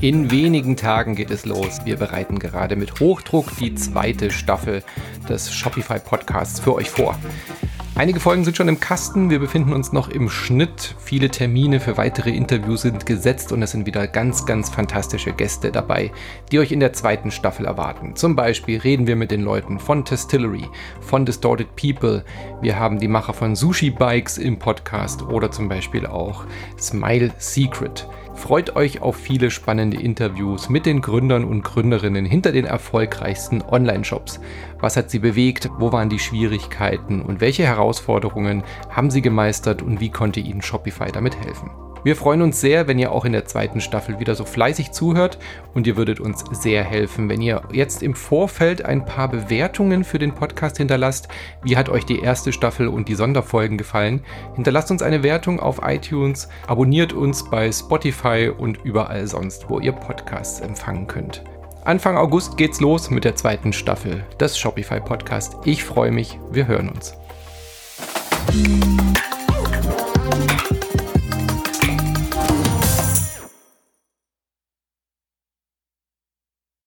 In wenigen Tagen geht es los. Wir bereiten gerade mit Hochdruck die zweite Staffel des Shopify Podcasts für euch vor. Einige Folgen sind schon im Kasten, wir befinden uns noch im Schnitt. Viele Termine für weitere Interviews sind gesetzt und es sind wieder ganz, ganz fantastische Gäste dabei, die euch in der zweiten Staffel erwarten. Zum Beispiel reden wir mit den Leuten von Testillery, von Distorted People, wir haben die Macher von Sushi Bikes im Podcast oder zum Beispiel auch Smile Secret. Freut euch auf viele spannende Interviews mit den Gründern und Gründerinnen hinter den erfolgreichsten Online-Shops. Was hat sie bewegt? Wo waren die Schwierigkeiten? Und welche Herausforderungen haben sie gemeistert? Und wie konnte ihnen Shopify damit helfen? Wir freuen uns sehr, wenn ihr auch in der zweiten Staffel wieder so fleißig zuhört und ihr würdet uns sehr helfen, wenn ihr jetzt im Vorfeld ein paar Bewertungen für den Podcast hinterlasst. Wie hat euch die erste Staffel und die Sonderfolgen gefallen? Hinterlasst uns eine Wertung auf iTunes, abonniert uns bei Spotify und überall sonst, wo ihr Podcasts empfangen könnt. Anfang August geht's los mit der zweiten Staffel des Shopify Podcast. Ich freue mich, wir hören uns.